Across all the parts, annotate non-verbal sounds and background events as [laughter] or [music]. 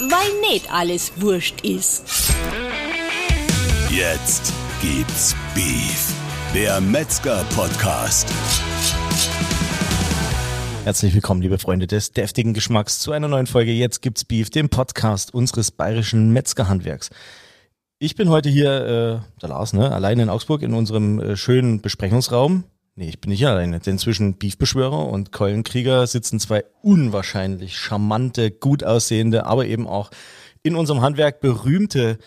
weil nicht alles wurscht ist. Jetzt gibt's Beef, der Metzger-Podcast. Herzlich willkommen, liebe Freunde des deftigen Geschmacks, zu einer neuen Folge Jetzt gibt's Beef, dem Podcast unseres bayerischen Metzgerhandwerks. Ich bin heute hier, äh, der Lars, ne, alleine in Augsburg in unserem äh, schönen Besprechungsraum. Nee, ich bin nicht alleine, denn zwischen Beefbeschwörer und Keulenkrieger sitzen zwei unwahrscheinlich charmante, gut aussehende, aber eben auch in unserem Handwerk berühmte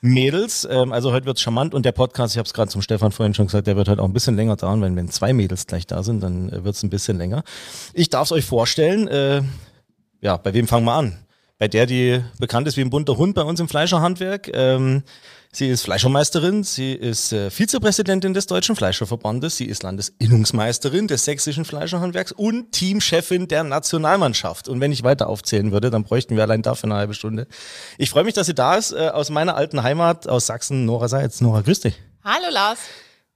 Mädels. Ähm, also heute wird's charmant und der Podcast, ich habe es gerade zum Stefan vorhin schon gesagt, der wird heute auch ein bisschen länger dauern, weil wenn zwei Mädels gleich da sind, dann äh, wird's ein bisschen länger. Ich darf es euch vorstellen. Äh, ja, bei wem fangen wir an? Bei der, die bekannt ist wie ein bunter Hund bei uns im Fleischerhandwerk. Ähm, sie ist Fleischermeisterin, sie ist äh, Vizepräsidentin des Deutschen Fleischerverbandes, sie ist Landesinnungsmeisterin des sächsischen Fleischerhandwerks und Teamchefin der Nationalmannschaft. Und wenn ich weiter aufzählen würde, dann bräuchten wir allein dafür eine halbe Stunde. Ich freue mich, dass sie da ist, äh, aus meiner alten Heimat, aus Sachsen, Nora Seitz. Nora, grüß dich. Hallo Lars.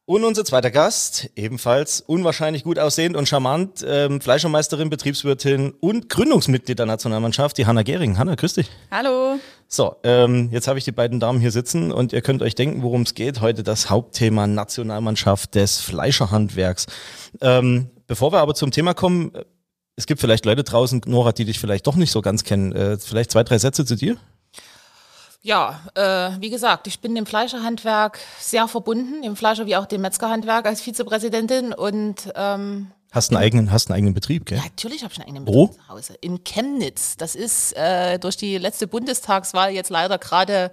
Und unser zweiter Gast, ebenfalls unwahrscheinlich gut aussehend und charmant, ähm, Fleischermeisterin, Betriebswirtin und Gründungsmitglied der Nationalmannschaft, die Hanna Gehring. Hanna, grüß dich. Hallo. So, ähm, jetzt habe ich die beiden Damen hier sitzen und ihr könnt euch denken, worum es geht. Heute das Hauptthema Nationalmannschaft des Fleischerhandwerks. Ähm, bevor wir aber zum Thema kommen, äh, es gibt vielleicht Leute draußen, Nora, die dich vielleicht doch nicht so ganz kennen. Äh, vielleicht zwei, drei Sätze zu dir? Ja, äh, wie gesagt, ich bin dem Fleischerhandwerk sehr verbunden, dem Fleischer wie auch dem Metzgerhandwerk als Vizepräsidentin und ähm, Hast einen eigenen, hast einen eigenen Betrieb, gell? ja, natürlich habe ich einen eigenen Wo? Betrieb zu Hause. In Chemnitz. Das ist äh, durch die letzte Bundestagswahl jetzt leider gerade,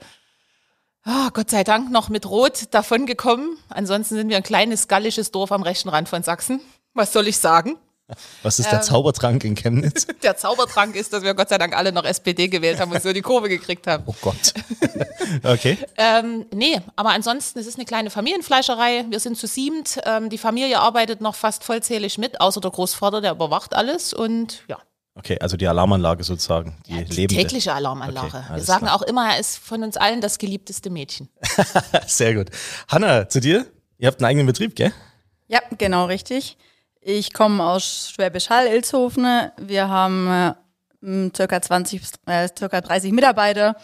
ah, Gott sei Dank, noch mit Rot davongekommen. Ansonsten sind wir ein kleines gallisches Dorf am rechten Rand von Sachsen. Was soll ich sagen? Was ist der Zaubertrank in Chemnitz? [laughs] Der Zaubertrank ist, dass wir Gott sei Dank alle noch SPD gewählt haben und so die Kurve gekriegt haben. Oh Gott. [laughs] okay. Ähm, nee, aber ansonsten, es ist eine kleine Familienfleischerei. Wir sind zu siebend. Ähm, die Familie arbeitet noch fast vollzählig mit, außer der Großvater, der überwacht alles. Und ja, Okay, also die Alarmanlage sozusagen, die, die lebende. tägliche Alarmanlage. Okay, Wir sagen klar. auch immer, er ist von uns allen das geliebteste Mädchen. [laughs] Sehr gut. Hanna, zu dir? Ihr habt einen eigenen Betrieb, gell? Ja, genau richtig. Ich komme aus Schwäbisch Hall, Ilshofen. Wir haben äh, circa 20, bis- äh, circa 30 Mitarbeiter,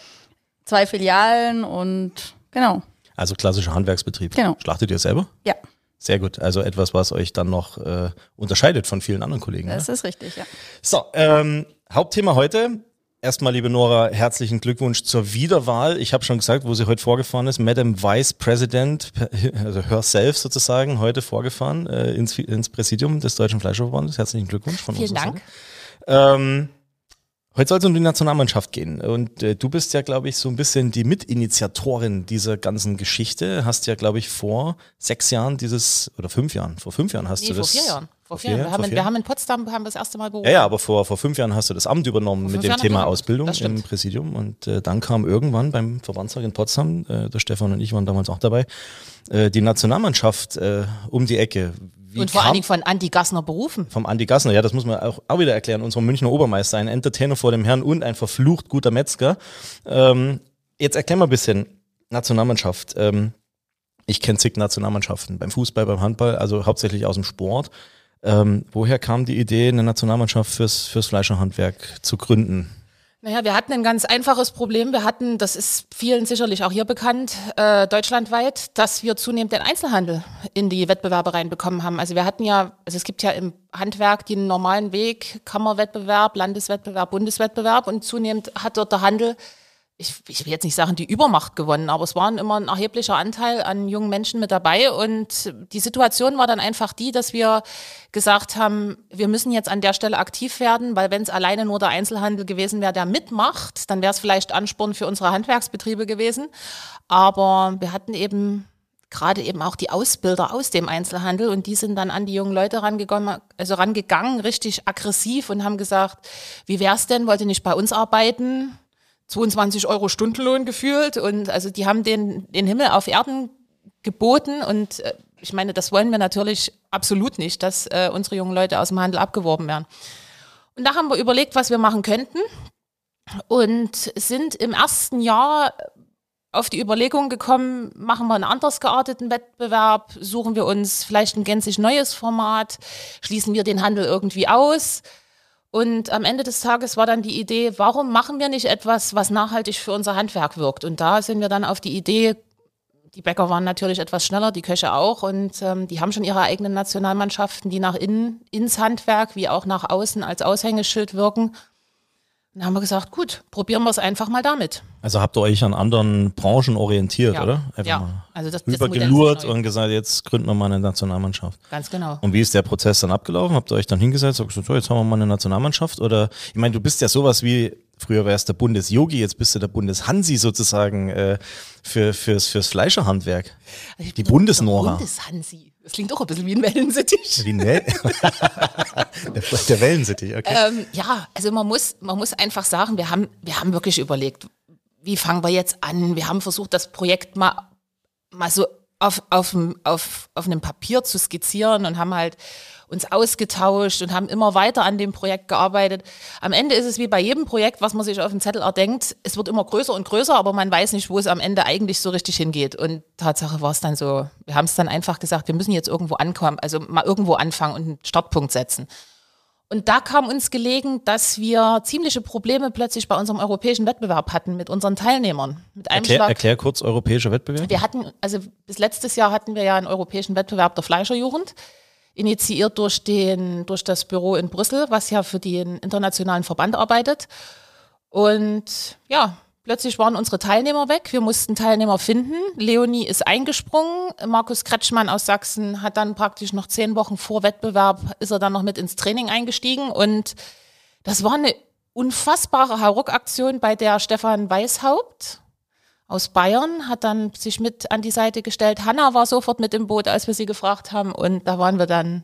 zwei Filialen und genau, Also klassischer Handwerksbetrieb. Genau. Schlachtet ihr selber? ja, Sehr gut. Also etwas, was euch dann noch äh, unterscheidet von vielen anderen Kollegen. Das ist richtig, ja. So, ähm, Hauptthema heute. Erstmal, liebe Nora, herzlichen Glückwunsch zur Wiederwahl. Ich habe schon gesagt, wo sie heute vorgefahren ist. Madam Vice President, also herself sozusagen, heute vorgefahren äh, ins, ins Präsidium des Deutschen Fleischerverbandes. Herzlichen Glückwunsch von Vielen unserer Dank. Ähm, heute soll es um die Nationalmannschaft gehen. Und äh, du bist ja, glaube ich, so ein bisschen die Mitinitiatorin dieser ganzen Geschichte. Hast ja, glaube ich, vor sechs Jahren dieses, oder fünf Jahren, vor fünf Jahren hast Nee, du vor das. vier Jahren. Vor vier Jahren. Wir haben, wir haben in Potsdam haben das erste Mal berufen. Ja, ja, aber vor, vor fünf Jahren hast du das Amt übernommen mit dem Jahren Thema Ausbildung im Präsidium. Und äh, dann kam irgendwann beim Verbandstag in Potsdam, äh, der Stefan und ich waren damals auch dabei, äh, die Nationalmannschaft äh, um die Ecke. Wie Und vor allen Dingen von Andi Gassner berufen. vom Andi Gassner, ja, das muss man auch, auch wieder erklären, unser Münchner Obermeister, ein Entertainer vor dem Herrn und ein verflucht guter Metzger. Ähm, jetzt erklär mal ein bisschen, Nationalmannschaft. Ähm, ich kenne zig Nationalmannschaften, beim Fußball, beim Handball, also hauptsächlich aus dem Sport. Ähm, woher kam die Idee, eine Nationalmannschaft fürs, fürs Fleischerhandwerk zu gründen? Naja, wir hatten ein ganz einfaches Problem. Wir hatten, das ist vielen sicherlich auch hier bekannt, äh, deutschlandweit, dass wir zunehmend den Einzelhandel in die Wettbewerbe reinbekommen haben. Also wir hatten ja, also es gibt ja im Handwerk den normalen Weg, Kammerwettbewerb, Landeswettbewerb, Bundeswettbewerb und zunehmend hat dort der Handel ich, ich will jetzt nicht sagen, die Übermacht gewonnen, aber es waren immer ein erheblicher Anteil an jungen Menschen mit dabei. Und die Situation war dann einfach die, dass wir gesagt haben, wir müssen jetzt an der Stelle aktiv werden, weil wenn es alleine nur der Einzelhandel gewesen wäre, der mitmacht, dann wäre es vielleicht Ansporn für unsere Handwerksbetriebe gewesen. Aber wir hatten eben gerade eben auch die Ausbilder aus dem Einzelhandel und die sind dann an die jungen Leute rangegangen, also rangegangen, richtig aggressiv und haben gesagt, wie wär's denn, wollt ihr nicht bei uns arbeiten? 22 Euro Stundenlohn gefühlt und also die haben den, den Himmel auf Erden geboten und äh, ich meine, das wollen wir natürlich absolut nicht, dass äh, unsere jungen Leute aus dem Handel abgeworben werden. Und da haben wir überlegt, was wir machen könnten und sind im ersten Jahr auf die Überlegung gekommen, machen wir einen anders gearteten Wettbewerb, suchen wir uns vielleicht ein gänzlich neues Format, schließen wir den Handel irgendwie aus. Und am Ende des Tages war dann die Idee, warum machen wir nicht etwas, was nachhaltig für unser Handwerk wirkt? Und da sind wir dann auf die Idee, die Bäcker waren natürlich etwas schneller, die Köche auch. Und ähm, die haben schon ihre eigenen Nationalmannschaften, die nach innen ins Handwerk wie auch nach außen als Aushängeschild wirken. Dann haben wir gesagt, gut, probieren wir es einfach mal damit. Also habt ihr euch an anderen Branchen orientiert, Ja. oder? Einfach Ja. Also das- das ist neu. und gesagt, jetzt gründen wir mal eine Nationalmannschaft. Ganz genau. Und wie ist der Prozess dann abgelaufen? Habt ihr euch dann hingesetzt und gesagt, so, jetzt haben wir mal eine Nationalmannschaft? Oder ich meine, du bist ja sowas wie, früher wärst der Bundes-Yogi, jetzt bist du der Bundes-Hansi sozusagen äh, für, fürs, fürs Fleischerhandwerk. Also Die Bundesnora. Bundeshansi. Das klingt auch ein bisschen wie ein Wellensittich. Wie ne? [laughs] der, der Wellensittich, okay. Ähm, ja, also man muss, man muss einfach sagen, wir haben, wir haben wirklich überlegt, wie fangen wir jetzt an? Wir haben versucht, das Projekt mal, mal so auf, auf, auf, auf einem Papier zu skizzieren und haben halt uns ausgetauscht und haben immer weiter an dem Projekt gearbeitet. Am Ende ist es wie bei jedem Projekt, was man sich auf dem Zettel erdenkt, es wird immer größer und größer, aber man weiß nicht, wo es am Ende eigentlich so richtig hingeht. Und Tatsache war es dann so, wir haben es dann einfach gesagt, wir müssen jetzt irgendwo ankommen, also mal irgendwo anfangen und einen Startpunkt setzen. Und da kam uns gelegen, dass wir ziemliche Probleme plötzlich bei unserem europäischen Wettbewerb hatten mit unseren Teilnehmern. Mit einem Erklär, Schlag. erklär kurz europäischer Wettbewerb. Wir hatten, also bis letztes Jahr hatten wir ja einen europäischen Wettbewerb der Fleischerjugend, initiiert durch, den, durch das Büro in Brüssel, was ja für den internationalen Verband arbeitet. Und ja, plötzlich waren unsere Teilnehmer weg. Wir mussten Teilnehmer finden. Leonie ist eingesprungen. Markus Kretschmann aus Sachsen hat dann praktisch noch zehn Wochen vor Wettbewerb, ist er dann noch mit ins Training eingestiegen. Und das war eine unfassbare Hauruck-Aktion, bei der Stefan Weishaupt aus Bayern hat dann sich mit an die Seite gestellt. Hanna war sofort mit im Boot, als wir sie gefragt haben. Und da waren wir dann,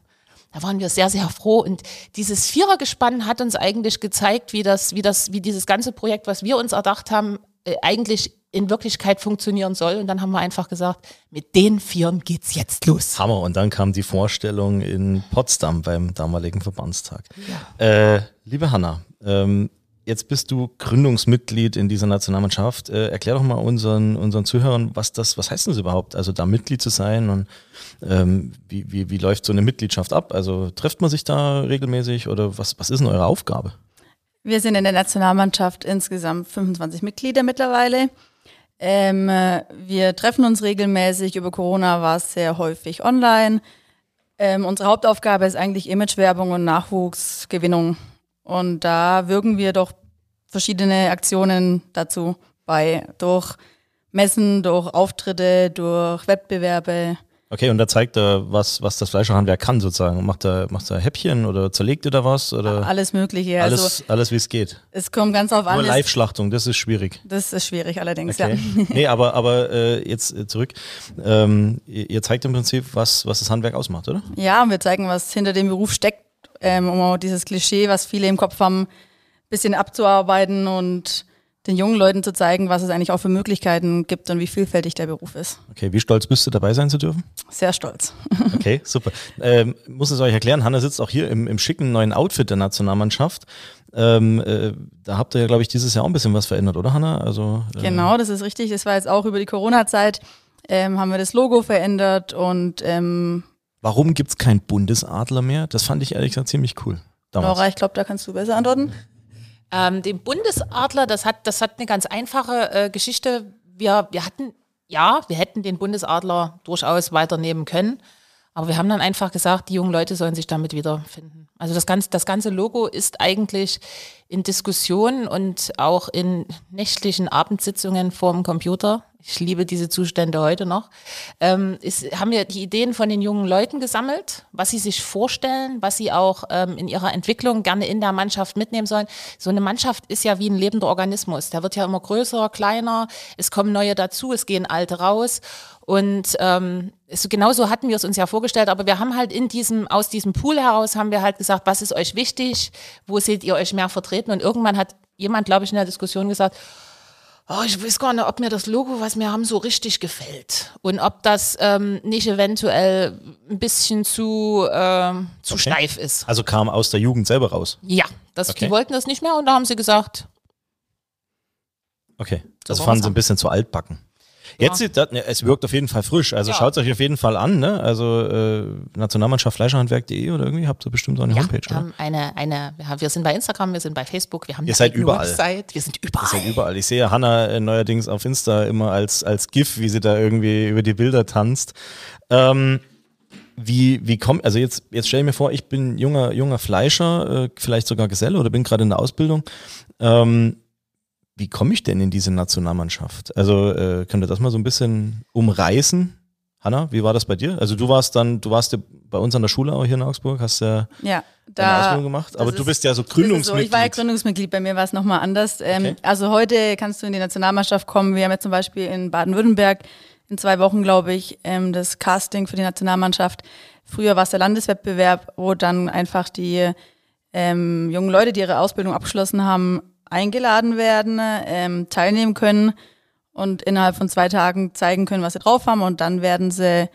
da waren wir sehr, sehr froh. Und dieses Vierergespann hat uns eigentlich gezeigt, wie das, wie das, wie dieses ganze Projekt, was wir uns erdacht haben, äh, eigentlich in Wirklichkeit funktionieren soll. Und dann haben wir einfach gesagt, mit den Vieren geht's jetzt los. Hammer. Und dann kam die Vorstellung in Potsdam beim damaligen Verbandstag. Äh, liebe Hanna, ähm, jetzt bist du Gründungsmitglied in dieser Nationalmannschaft. Äh, erklär doch mal unseren, unseren Zuhörern, was das, was heißt denn das überhaupt? Also da Mitglied zu sein und ähm, wie, wie, wie läuft so eine Mitgliedschaft ab? Also trifft man sich da regelmäßig oder was, was ist denn eure Aufgabe? Wir sind in der Nationalmannschaft insgesamt 25 Mitglieder mittlerweile. Ähm, äh, wir treffen uns regelmäßig. Über Corona war es sehr häufig online. Ähm, unsere Hauptaufgabe ist eigentlich Imagewerbung und Nachwuchsgewinnung. Und da wirken wir doch verschiedene Aktionen dazu bei. Durch Messen, durch Auftritte, durch Wettbewerbe. Okay, und da zeigt er, was, was das Fleischerhandwerk kann sozusagen. Macht er, macht er Häppchen oder zerlegt ihr da was? Oder Alles Mögliche. Also alles, alles wie es geht. es kommt ganz auf an. Nur es- Live-Schlachtung, das ist schwierig. Das ist schwierig allerdings, Okay. ja. nee, aber, aber äh, jetzt äh, zurück. Ähm, ihr, zeigt im Prinzip, was, was das Handwerk ausmacht, oder? Ja, und wir zeigen, was hinter dem Beruf steckt, ähm, um auch dieses Klischee, was viele im Kopf haben, bisschen abzuarbeiten und den jungen Leuten zu zeigen, was es eigentlich auch für Möglichkeiten gibt und wie vielfältig der Beruf ist. Okay, wie stolz bist du dabei sein zu dürfen? Sehr stolz. [laughs] Okay, super. Ähm, muss es euch erklären, Hanna sitzt auch hier im, im schicken neuen Outfit der Nationalmannschaft. Ähm, äh, da habt ihr ja, glaube ich, dieses Jahr auch ein bisschen was verändert, oder Hanna? Also, äh, Genau, das ist richtig. Das war jetzt auch über die Corona-Zeit, ähm, haben wir das Logo verändert und Warum gibt's kein Bundesadler mehr? Das fand ich ehrlich gesagt ziemlich cool. Damals. Nora, ich glaube, da kannst du besser antworten. Ähm, den Bundesadler, das hat, das hat eine ganz einfache äh, Geschichte. Wir, wir hatten, ja, wir hätten den Bundesadler durchaus weiternehmen können. Aber wir haben dann einfach gesagt, die jungen Leute sollen sich damit wiederfinden. Also das ganze, das ganze Logo ist eigentlich in Diskussionen und auch in nächtlichen Abendsitzungen vorm Computer. Ich liebe diese Zustände heute noch. Ähm, ist, haben wir die Ideen von den jungen Leuten gesammelt, was sie sich vorstellen, was sie auch ähm, in ihrer Entwicklung gerne in der Mannschaft mitnehmen sollen. So eine Mannschaft ist ja wie ein lebender Organismus. Der wird ja immer größer, kleiner. Es kommen neue dazu, es gehen alte raus. Und ähm, es, genauso hatten wir es uns ja vorgestellt, aber wir haben halt in diesem, aus diesem Pool heraus haben wir halt gesagt, was ist euch wichtig, wo seht ihr euch mehr vertreten? Und irgendwann hat jemand, glaube ich, in der Diskussion gesagt, oh, ich weiß gar nicht, ob mir das Logo, was wir haben, so richtig gefällt. Und ob das ähm, nicht eventuell ein bisschen zu, ähm, zu Okay. steif ist. Also kam aus der Jugend selber raus. Ja, das, Okay. die wollten das nicht mehr und da haben sie gesagt, Okay. Das war fanden sie ein bisschen zu altbacken. Jetzt sieht das, ne, es wirkt auf jeden Fall frisch. Also Ja. schaut es euch auf jeden Fall an, ne? Also äh, Nationalmannschaft Fleischerhandwerk.de oder irgendwie habt ihr bestimmt auch eine Ja, Homepage, wir oder? haben eine, eine, ja, wir sind bei Instagram, wir sind bei Facebook, wir haben Ihr eine seid überall. Website, wir sind überall. Ist ja überall. Ich sehe Hanna äh, neuerdings auf Insta immer als, als GIF, wie sie da irgendwie über die Bilder tanzt. Ähm, wie, wie kommt, also jetzt, jetzt stell ich mir vor, ich bin junger, junger Fleischer, äh, vielleicht sogar Geselle oder bin gerade in der Ausbildung. Ähm, wie komme ich denn in diese Nationalmannschaft? Also, äh, könnt ihr das mal so ein bisschen umreißen? Hanna, wie war das bei dir? Also du warst dann, du warst ja bei uns an der Schule auch hier in Augsburg, hast ja Ja, da. Ausbildung gemacht, aber du ist- bist ja so ist So, Gründungsmitglied. ich war ja Gründungsmitglied, bei mir war es nochmal anders. Ähm, Okay. Also heute kannst du in die Nationalmannschaft kommen. Wir haben jetzt zum Beispiel in Baden-Württemberg in zwei Wochen, glaube ich, ähm, das Casting für die Nationalmannschaft. Früher war es der Landeswettbewerb, wo dann einfach die ähm, jungen Leute, die ihre Ausbildung abgeschlossen haben, eingeladen werden, ähm, teilnehmen können und innerhalb von zwei Tagen zeigen können, was sie drauf haben. Und dann werden sie,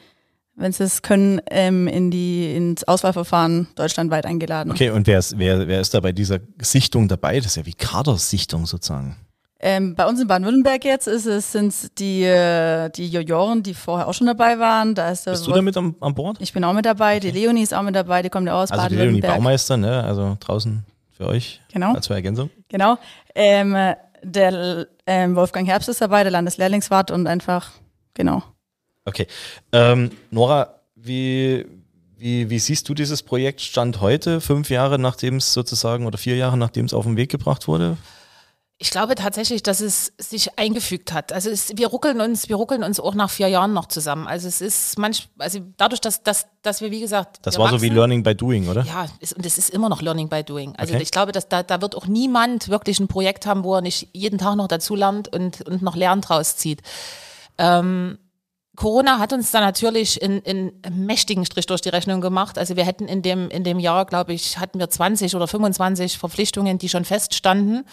wenn sie es können, ähm, in die, ins Auswahlverfahren deutschlandweit eingeladen. Okay, und wer ist, wer, wer ist da bei dieser Sichtung dabei? Das ist ja wie Kadersichtung sozusagen. Ähm, bei uns in Baden-Württemberg jetzt ist es, sind die, äh, die Junioren, die vorher auch schon dabei waren. Da ist Bist du damit am, an Bord? Ich bin auch mit dabei, die Leonie ist auch mit dabei, die kommt ja auch aus Also die Leonie Baden-Württemberg. Baumeister, ne? Also draußen für euch. Genau. Als Ergänzung. Genau. Ähm, äh, der ähm, Wolfgang Herbst ist dabei, der Landeslehrlingswart und einfach, genau. Okay. Ähm, Nora, wie, wie, wie siehst du dieses Projekt Stand heute, fünf Jahre nachdem es sozusagen oder vier Jahre nachdem es auf den Weg gebracht wurde? Ich glaube tatsächlich, dass es sich eingefügt hat. Also es, wir ruckeln uns, wir ruckeln uns auch nach vier Jahren noch zusammen. Also es ist manch, also dadurch, dass, dass, dass wir wie gesagt, Das war so wie wachsen- Learning by Doing, oder? Ja, ist, und es ist immer noch Learning by Doing. Also Okay. ich glaube, dass da, da wird auch niemand wirklich ein Projekt haben, wo er nicht jeden Tag noch dazu lernt und, und noch Lernen draus zieht. Ähm, Corona hat uns da natürlich in, in mächtigen Strich durch die Rechnung gemacht. Also wir hätten in dem, in dem Jahr, glaube ich, hatten wir 20 oder 25 Verpflichtungen, die schon feststanden,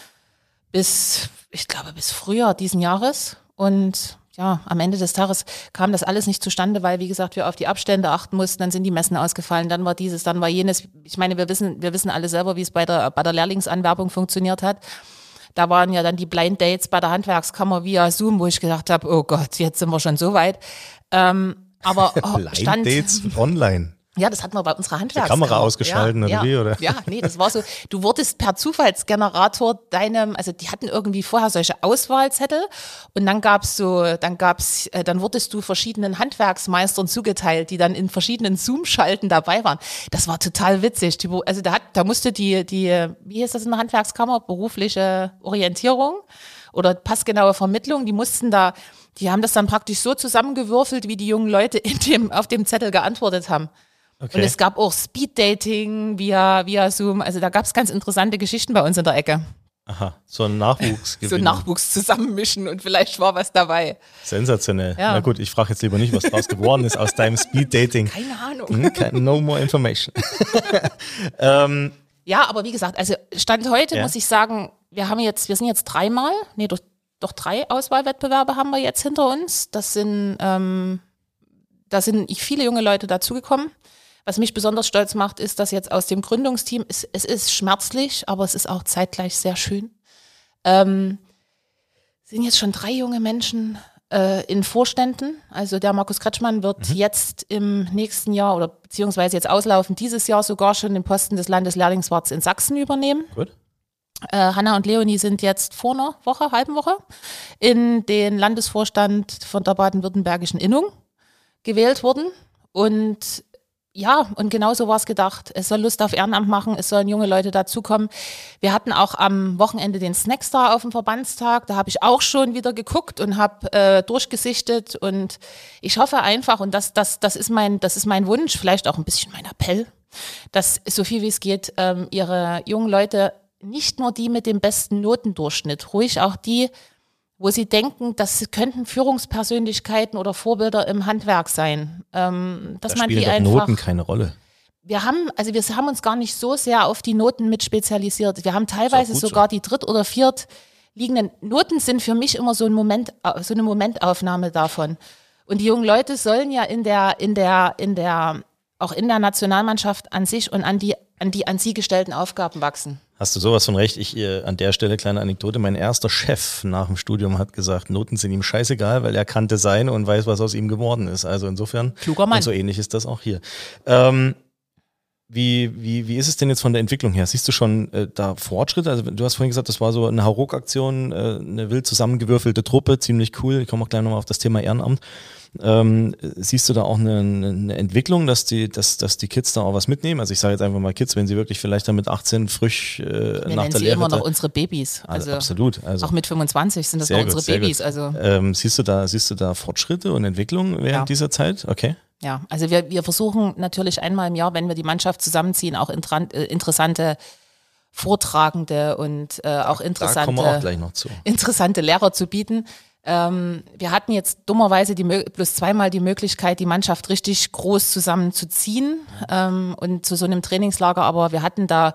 bis, ich glaube, bis Frühjahr diesen Jahres. Und ja, am Ende des Tages kam das alles nicht zustande, weil, wie gesagt, wir auf die Abstände achten mussten, dann sind die Messen ausgefallen, dann war dieses, dann war jenes. Ich meine, wir wissen, wir wissen alle selber, wie es bei der, bei der Lehrlingsanwerbung funktioniert hat. Da waren ja dann die Blind Dates bei der Handwerkskammer via Zoom, wo ich gedacht habe, oh Gott, jetzt sind wir schon so weit. Ähm, aber oh, [laughs] Blind stand, Dates online. Ja, das hatten wir bei unserer Handwerkskammer. Kamera ausgeschalten ja, oder ja. wie, oder? Ja, nee, das war so, du wurdest per Zufallsgenerator deinem, also die hatten irgendwie vorher solche Auswahlzettel und dann gab's so, dann gab's, äh, dann wurdest du verschiedenen Handwerksmeistern zugeteilt, die dann in verschiedenen Zoom-Schalten dabei waren. Das war total witzig. Die, also da hat, da musste die, die, wie hieß das in der Handwerkskammer, berufliche Orientierung oder passgenaue Vermittlung, die mussten da, die haben das dann praktisch so zusammengewürfelt, wie die jungen Leute in dem, auf dem Zettel geantwortet haben. Und Okay. es gab auch Speeddating via, via Zoom. Also da gab es ganz interessante Geschichten bei uns in der Ecke. Aha, so ein Nachwuchs. [laughs] So Nachwuchs zusammenmischen und vielleicht war was dabei. Sensationell. Ja. Na gut, ich frage jetzt lieber nicht, was draus geworden ist aus deinem Speed Dating. Keine Ahnung. Hm, No more information. [laughs] ähm, Ja, aber wie gesagt, also Stand heute Ja. muss ich sagen, wir haben jetzt, wir sind jetzt dreimal, nee, doch, doch drei Auswahlwettbewerbe haben wir jetzt hinter uns. Das sind, ähm, da sind viele junge Leute dazugekommen. Was mich besonders stolz macht, ist, dass jetzt aus dem Gründungsteam, es, es ist schmerzlich, aber es ist auch zeitgleich sehr schön. Ähm, sind jetzt schon drei junge Menschen äh, in Vorständen. Also der Markus Kretschmann wird jetzt im nächsten Jahr oder beziehungsweise jetzt auslaufend dieses Jahr sogar schon den Posten des Landeslehrlingswarts in Sachsen übernehmen. gut. Äh, Hanna und Leonie sind jetzt vor einer Woche, halben Woche, in den Landesvorstand von der baden-württembergischen Innung gewählt worden. Und ja, und genauso war es gedacht. Es soll Lust auf Ehrenamt machen, es sollen junge Leute dazukommen. Wir hatten auch am Wochenende den Snackstar auf dem Verbandstag. Da habe ich auch schon wieder geguckt und habe äh, durchgesichtet. Und ich hoffe einfach, und das, das, das, ist mein, das ist mein Wunsch, vielleicht auch ein bisschen mein Appell, dass so viel wie es geht, ähm, ihre jungen Leute, nicht nur die mit dem besten Notendurchschnitt, ruhig auch die, wo sie denken, das könnten Führungspersönlichkeiten oder Vorbilder im Handwerk sein. Ähm, dass Da man spielen die doch einfach. Noten keine Rolle. Wir haben, also wir haben uns gar nicht so sehr auf die Noten mit spezialisiert. Wir haben teilweise gut so. sogar die dritt- oder viert liegenden Noten sind für mich immer so ein Moment, so eine Momentaufnahme davon. Und die jungen Leute sollen ja in der, in der, in der, auch in der Nationalmannschaft an sich und an die, an die an sie gestellten Aufgaben wachsen. Hast du sowas von recht? Ich äh, an der Stelle kleine Anekdote. Mein erster Chef nach dem Studium hat gesagt, Noten sind ihm scheißegal, weil er kannte seine und weiß, was aus ihm geworden ist. Also insofern. Kluger Mann. Und so ähnlich ist das auch hier. Ähm, wie, wie, wie ist es denn jetzt von der Entwicklung her? Siehst du schon äh, da Fortschritte? Also du hast vorhin gesagt, das war so eine Hauruck-Aktion, äh, eine wild zusammengewürfelte Truppe, ziemlich cool. Ich komme auch gleich nochmal auf das Thema Ehrenamt. Ähm, siehst du da auch eine, eine Entwicklung, dass die, dass, dass die Kids da auch was mitnehmen? Also ich sage jetzt einfach mal Kids, wenn sie wirklich vielleicht dann mit 18 frisch äh, Wir nach nennen der sie Lehre... immer noch unsere Babys. also, Also absolut. Also, auch mit 25 sind das noch gut, unsere Babys. gut. Also Ähm, siehst du da, siehst du da Fortschritte und Entwicklung während Ja. dieser Zeit? Okay. Ja, also wir, wir versuchen natürlich einmal im Jahr, wenn wir die Mannschaft zusammenziehen, auch intran- äh, interessante Vortragende und äh, auch interessante, wir auch gleich noch zu. [laughs] interessante Lehrer zu bieten. Ähm, wir hatten jetzt dummerweise die, bloß zweimal die Möglichkeit, die Mannschaft richtig groß zusammenzuziehen ähm, und zu so einem Trainingslager, aber wir hatten da,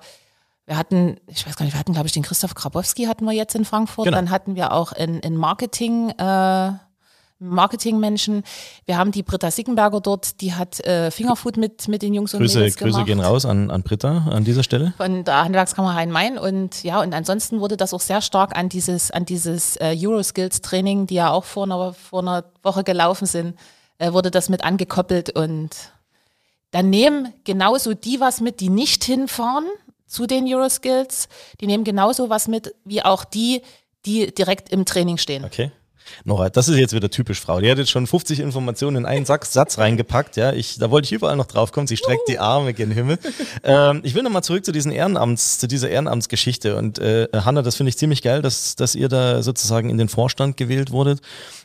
wir hatten, ich weiß gar nicht, wir hatten, glaube ich, den Christoph Grabowski hatten wir jetzt in Frankfurt, Genau. dann hatten wir auch in, in Marketing, äh, Marketingmenschen. Wir haben die Britta Sickenberger dort, die hat äh, Fingerfood mit, mit den Jungs und Grüße, Mädels Grüße gemacht gehen raus an, an Britta an dieser Stelle. von der Handwerkskammer Rhein-Main und ja, und ansonsten wurde das auch sehr stark an dieses, an dieses äh, Euroskills-Training, die ja auch vor einer, vor einer Woche gelaufen sind, äh, wurde das mit angekoppelt und dann nehmen genauso die was mit, die nicht hinfahren zu den Euroskills, die nehmen genauso was mit, wie auch die, die direkt im Training stehen. Okay. Nora, das ist jetzt wieder typisch Frau. Die hat jetzt schon 50 Informationen in einen Sack, Satz reingepackt. Ja, ich, da wollte ich überall noch drauf kommen. Sie streckt die Arme gen Himmel. [laughs] Ähm, ich will nochmal zurück zu diesen Ehrenamts, zu dieser Ehrenamtsgeschichte. Und äh, Hanna, das finde ich ziemlich geil, dass, dass ihr da sozusagen in den Vorstand gewählt wurdet.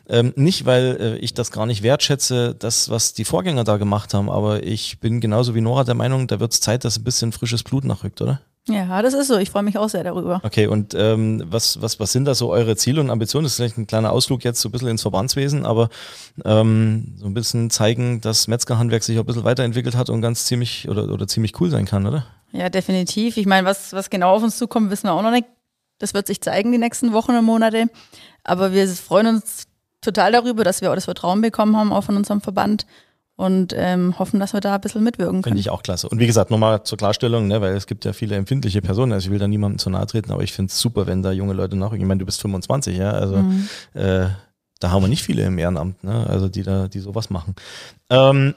Ähm, nicht, weil äh, ich das gar nicht wertschätze, das, was die Vorgänger da gemacht haben, aber ich bin genauso wie Nora der Meinung, da wird es Zeit, dass ein bisschen frisches Blut nachrückt, oder? Ja, das ist so. Ich freue mich auch sehr darüber. Okay, und ähm, was, was, was sind da so eure Ziele und Ambitionen? Das ist vielleicht ein kleiner Ausflug jetzt so ein bisschen ins Verbandswesen, aber ähm, so ein bisschen zeigen, dass Metzgerhandwerk sich auch ein bisschen weiterentwickelt hat und ganz ziemlich oder, oder ziemlich cool sein kann, oder? Ja, definitiv. Ich meine, was, was genau auf uns zukommt, wissen wir auch noch nicht. Das wird sich zeigen die nächsten Wochen und Monate. Aber wir freuen uns total darüber, dass wir auch das Vertrauen bekommen haben, auch von unserem Verband. Und ähm, hoffen, dass wir da ein bisschen mitwirken Finde können. ich auch klasse. Und wie gesagt, nochmal zur Klarstellung, ne, weil es gibt ja viele empfindliche Personen, also ich will da niemandem zu nahe treten, aber ich finde es super, wenn da junge Leute nachrücken. Ich meine, du bist 25, ja, also äh, da haben wir nicht viele im Ehrenamt, ne, also die da, die sowas machen. Ähm,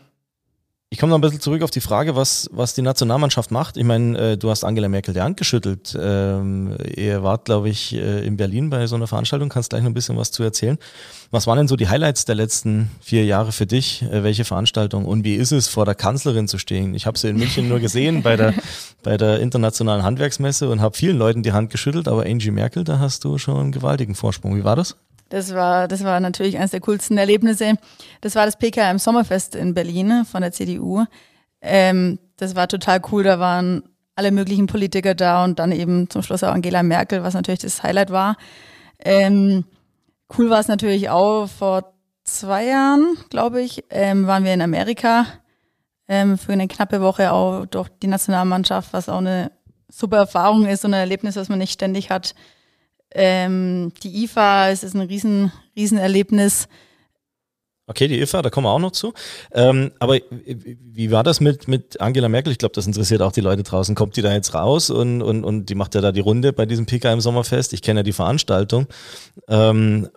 ich komme noch ein bisschen zurück auf die Frage, was, was die Nationalmannschaft macht. Ich meine, äh, du hast Angela Merkel die Hand geschüttelt. Ähm, ihr wart, glaube ich, äh, in Berlin bei so einer Veranstaltung, kannst gleich noch ein bisschen was zu erzählen. Was waren denn so die Highlights der letzten vier Jahre für dich? Äh, welche Veranstaltung? Und wie ist es, vor der Kanzlerin zu stehen? Ich habe sie in München nur gesehen bei der, [laughs] bei der Internationalen Handwerksmesse und habe vielen Leuten die Hand geschüttelt, aber Angie Merkel, da hast du schon einen gewaltigen Vorsprung. Wie war das? Das war, das war natürlich eines der coolsten Erlebnisse. Das war das PKM Sommerfest in Berlin von der CDU. Ähm, das war total cool. Da waren alle möglichen Politiker da und dann eben zum Schluss auch Angela Merkel, was natürlich das Highlight war. Ähm, cool war es natürlich auch vor zwei Jahren, glaube ich, ähm, waren wir in Amerika ähm, für eine knappe Woche auch durch die Nationalmannschaft, was auch eine super Erfahrung ist und ein Erlebnis, was man nicht ständig hat. Ähm, die IFA, es ist ein riesen, riesen Erlebnis. Okay, die IFA, da kommen wir auch noch zu. Ähm, aber wie war das mit, mit Angela Merkel? Ich glaube, das interessiert auch die Leute draußen. Kommt die da jetzt raus und, und, und die macht ja da die Runde bei diesem PKM Sommerfest? Ich kenne ja die Veranstaltung. Ähm,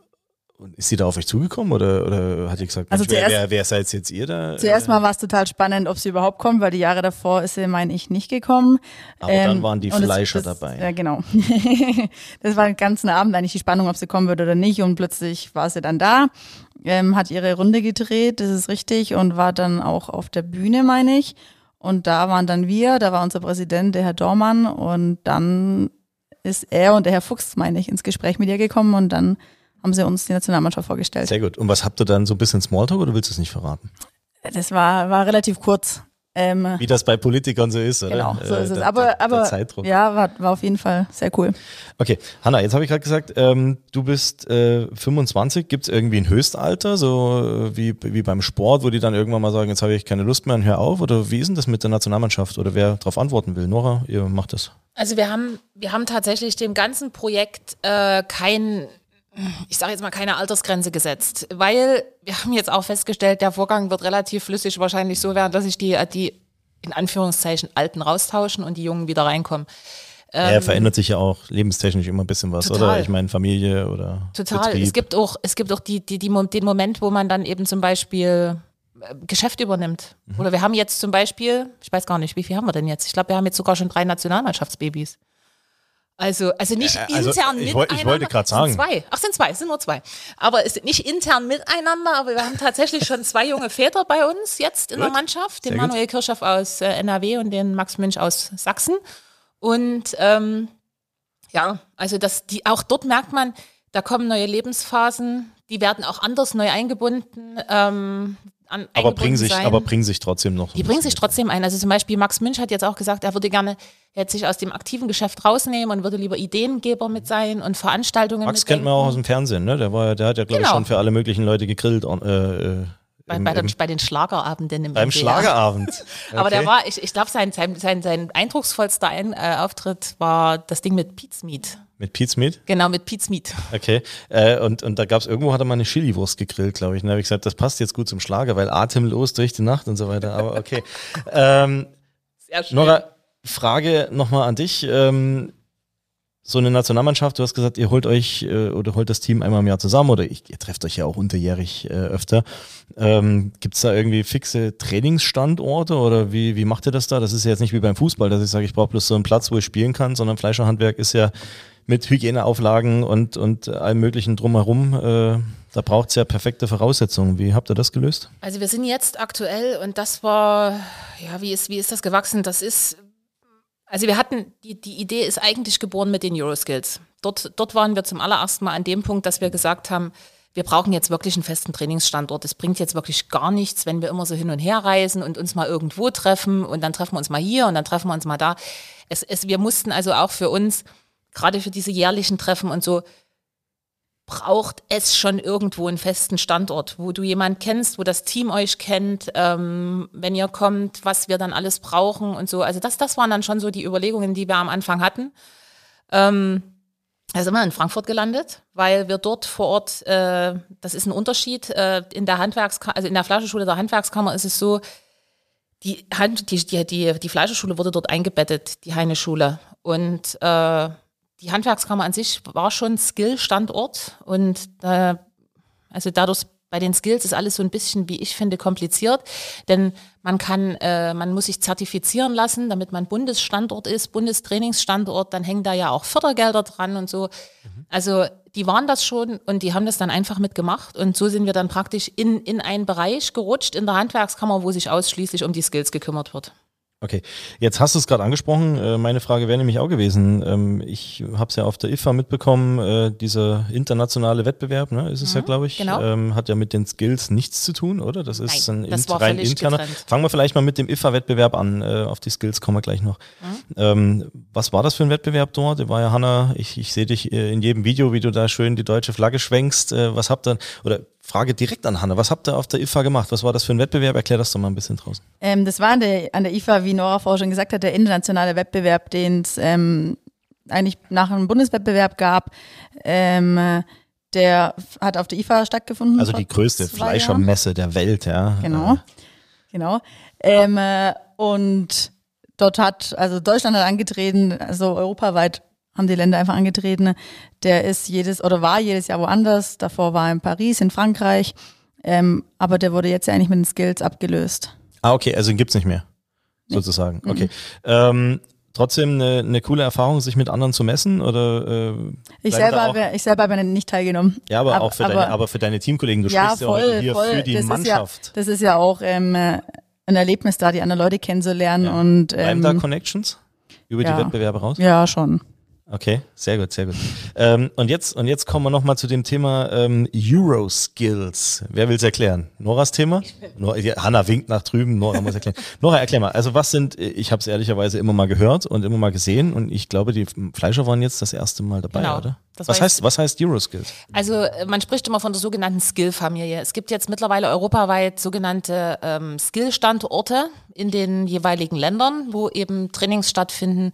und ist sie da auf euch zugekommen oder, oder hat die gesagt, Also Mensch, wer, zuerst- wer, wer seid jetzt ihr da? Zuerst mal war es total spannend, ob sie überhaupt kommt, weil die Jahre davor ist sie, meine ich, nicht gekommen. Aber dann Ähm, waren die und das- Fleischer das, dabei. Ja, genau. [laughs] das war den ganzen Abend eigentlich die Spannung, ob sie kommen würde oder nicht. Und plötzlich war sie dann da, ähm, hat ihre Runde gedreht, das ist richtig, und war dann auch auf der Bühne, meine ich. Und da waren dann wir, da war unser Präsident, der Herr Dormann, und dann ist er und der Herr Fuchs, meine ich, ins Gespräch mit ihr gekommen und dann haben sie uns die Nationalmannschaft vorgestellt. Sehr gut. Und was habt ihr dann so ein bisschen Smalltalk oder willst du es nicht verraten? Das war, war relativ kurz. Ähm, Wie das bei Politikern so ist, oder? genau, so Äh, ist es. der- Aber, der, aber der Zeitdruck. ja, war, war auf jeden Fall sehr cool. Okay, Hanna, jetzt habe ich gerade gesagt, ähm, du bist äh, 25. Gibt es irgendwie ein Höchstalter, so äh, wie, wie beim Sport, wo die dann irgendwann mal sagen, jetzt habe ich keine Lust mehr und hör auf? Oder wie ist denn das mit der Nationalmannschaft? Oder wer darauf antworten will? Nora, ihr macht das. Also wir haben, wir haben tatsächlich dem ganzen Projekt äh, kein, ich sage jetzt mal keine Altersgrenze gesetzt, weil wir haben jetzt auch festgestellt, der Vorgang wird relativ flüssig wahrscheinlich so werden, dass sich die, die in Anführungszeichen Alten raustauschen und die Jungen wieder reinkommen. ja, Ähm, verändert sich ja auch lebenstechnisch immer ein bisschen was, Total. oder? Ich meine, Familie oder Total. Betrieb. Es gibt auch, es gibt auch die, die, die, den Moment, wo man dann eben zum Beispiel äh, Geschäft übernimmt. Mhm. Oder wir haben jetzt zum Beispiel, ich weiß gar nicht, wie viel haben wir denn jetzt? Ich glaube, wir haben jetzt sogar schon drei Nationalmannschaftsbabys. Also, also nicht Äh, also intern ich woll- ich miteinander. wollte grad sagen. Sind zwei. Ach, sind zwei, es sind nur zwei. Aber es sind nicht intern miteinander, aber wir haben tatsächlich schon zwei junge Väter bei uns jetzt in der Gut. Mannschaft. Den Sehr gut. Manuel Kirchhoff aus äh, NRW und den Max Münch aus Sachsen. Und ähm, ja, also das, die, auch dort merkt man, da kommen neue Lebensphasen, die werden auch anders neu eingebunden. Ähm, an, aber bringen sich, sein. aber bringen sich trotzdem noch. Die bringen sich trotzdem ein. Also zum Beispiel Max Münch hat jetzt auch gesagt, er würde gerne jetzt sich aus dem aktiven Geschäft rausnehmen und würde lieber Ideengeber mit sein und Veranstaltungen Max kennt man auch aus dem Fernsehen, ne? Der war, der hat ja glaube ich Genau. schon für alle möglichen Leute gegrillt. Äh, äh, bei, im, bei, den, im, bei den Schlagerabenden im beim NDR. Schlagerabend. [laughs] Aber der Okay. war, ich, ich glaube, sein, sein, sein, sein eindrucksvollster ein, äh, Auftritt war das Ding mit Pete's Meat. Mit Pete's Meat. Genau, mit Pete's Meat. Okay. Äh, und, und da gab's irgendwo hat er mal eine Chiliwurst gegrillt, glaube ich. Und da habe ich gesagt, das passt jetzt gut zum Schlager, weil atemlos durch die Nacht und so weiter. Aber okay. [laughs] ähm, Sehr schön. Nora, Frage nochmal an dich. Ähm, so eine Nationalmannschaft, du hast gesagt, ihr holt euch äh, oder holt das Team einmal im Jahr zusammen oder ich, ihr trefft euch ja auch unterjährig äh, öfter. Ähm, Gibt es da irgendwie fixe Trainingsstandorte oder wie, wie macht ihr das da? Das ist ja jetzt nicht wie beim Fußball, dass ich sage, ich brauche bloß so einen Platz, wo ich spielen kann, sondern Fleischerhandwerk ist ja mit Hygieneauflagen und, und allem möglichen drumherum, äh, da braucht es ja perfekte Voraussetzungen. Wie habt ihr das gelöst? Also wir sind jetzt aktuell und das war, ja, wie ist, wie ist das gewachsen? Das ist, also wir hatten, die, die Idee ist eigentlich geboren mit den Euroskills. Dort, dort waren wir zum allerersten Mal an dem Punkt, dass wir gesagt haben, wir brauchen jetzt wirklich einen festen Trainingsstandort. Es bringt jetzt wirklich gar nichts, wenn wir immer so hin und her reisen und uns mal irgendwo treffen und dann treffen wir uns mal hier und dann treffen wir uns mal da. Es, es, wir mussten also auch für uns, gerade für diese jährlichen Treffen und so, braucht es schon irgendwo einen festen Standort, wo du jemand kennst, wo das Team euch kennt, ähm, wenn ihr kommt, was wir dann alles brauchen und so. Also das, das waren dann schon so die Überlegungen, die wir am Anfang hatten. Ähm, da sind wir in Frankfurt gelandet, weil wir dort vor Ort, äh, das ist ein Unterschied, äh, in der Handwerkskammer, also in der Fleischschule der Handwerkskammer ist es so, die, Hand, die, die, die, die Fleischschule wurde dort eingebettet, die Heineschule. Und äh, die Handwerkskammer an sich war schon Skill-Standort und äh, also dadurch bei den Skills ist alles so ein bisschen, wie ich finde, kompliziert, denn man kann, äh, man muss sich zertifizieren lassen, damit man Bundesstandort ist, Bundestrainingsstandort, dann hängen da ja auch Fördergelder dran und so. Also die waren das schon und die haben das dann einfach mitgemacht und so sind wir dann praktisch in, in einen Bereich gerutscht in der Handwerkskammer, wo sich ausschließlich um die Skills gekümmert wird. Okay, jetzt hast du es gerade angesprochen. Äh, Meine Frage wäre nämlich auch gewesen. ähm, Ich habe es ja auf der IFA mitbekommen, äh, dieser internationale Wettbewerb, ne, ist es ja, glaube ich, genau. ähm, hat ja mit den Skills nichts zu tun, oder? Das ist Nein, ein das rein interner. getrennt. Fangen wir vielleicht mal mit dem IFA-Wettbewerb an. Äh, Auf die Skills kommen wir gleich noch. Mhm. Ähm, was war das für ein Wettbewerb dort? Da war ja Hanna, ich, ich sehe dich in jedem Video, wie du da schön die deutsche Flagge schwenkst. Was habt ihr, oder Frage direkt an Hanna, was habt ihr auf der IFA gemacht? Was war das für ein Wettbewerb? Erklär das doch mal ein bisschen draußen. Ähm, das war an der, an der IFA, wie Nora vorher schon gesagt hat, der internationale Wettbewerb, den es ähm, eigentlich nach einem Bundeswettbewerb gab. Ähm, äh, der hat auf der IFA stattgefunden. Also die größte Jahren. Fleischermesse der Welt, ja. Genau. Genau. Ähm, äh, und dort hat, also Deutschland hat angetreten, also europaweit haben die Länder einfach angetreten. Der ist jedes oder war jedes Jahr woanders. Davor war er in Paris, in Frankreich. Ähm, aber der wurde jetzt ja eigentlich mit den Skills abgelöst. Ah, okay, also den gibt's nicht mehr. Sozusagen. Mhm. Okay. Ähm, trotzdem eine, eine coole Erfahrung, sich mit anderen zu messen? Oder äh, Ich bleiben selber, auch, habe, ich selber habe nicht teilgenommen. Ja, aber, Ab- auch für deine, aber für deine Teamkollegen. Du ja, sprichst ja voll, heute hier voll. für die das Mannschaft. Ist ja, das ist ja auch ähm, äh, ein Erlebnis da, die anderen Leute kennenzulernen. Und, Bleiben ähm, da Connections über ja. die Wettbewerbe raus? ja, schon. Okay, sehr gut, sehr gut. ähm, und jetzt und jetzt kommen wir noch mal zu dem Thema ähm, Euro-Skills. Wer will's erklären? Noras Thema? Nora, ja, Hanna winkt nach drüben. Nora muss erklären. [laughs] Nora, erklär mal. Also was sind? Ich habe es ehrlicherweise immer mal gehört und immer mal gesehen und ich glaube, die Fleischer waren jetzt das erste Mal dabei, Genau. oder? Das Was heißt was heißt Euro-Skills? Also äh, man spricht immer von der sogenannten Skill-Familie. Es gibt jetzt mittlerweile europaweit sogenannte ähm, Skill-Standorte in den jeweiligen Ländern, wo eben Trainings stattfinden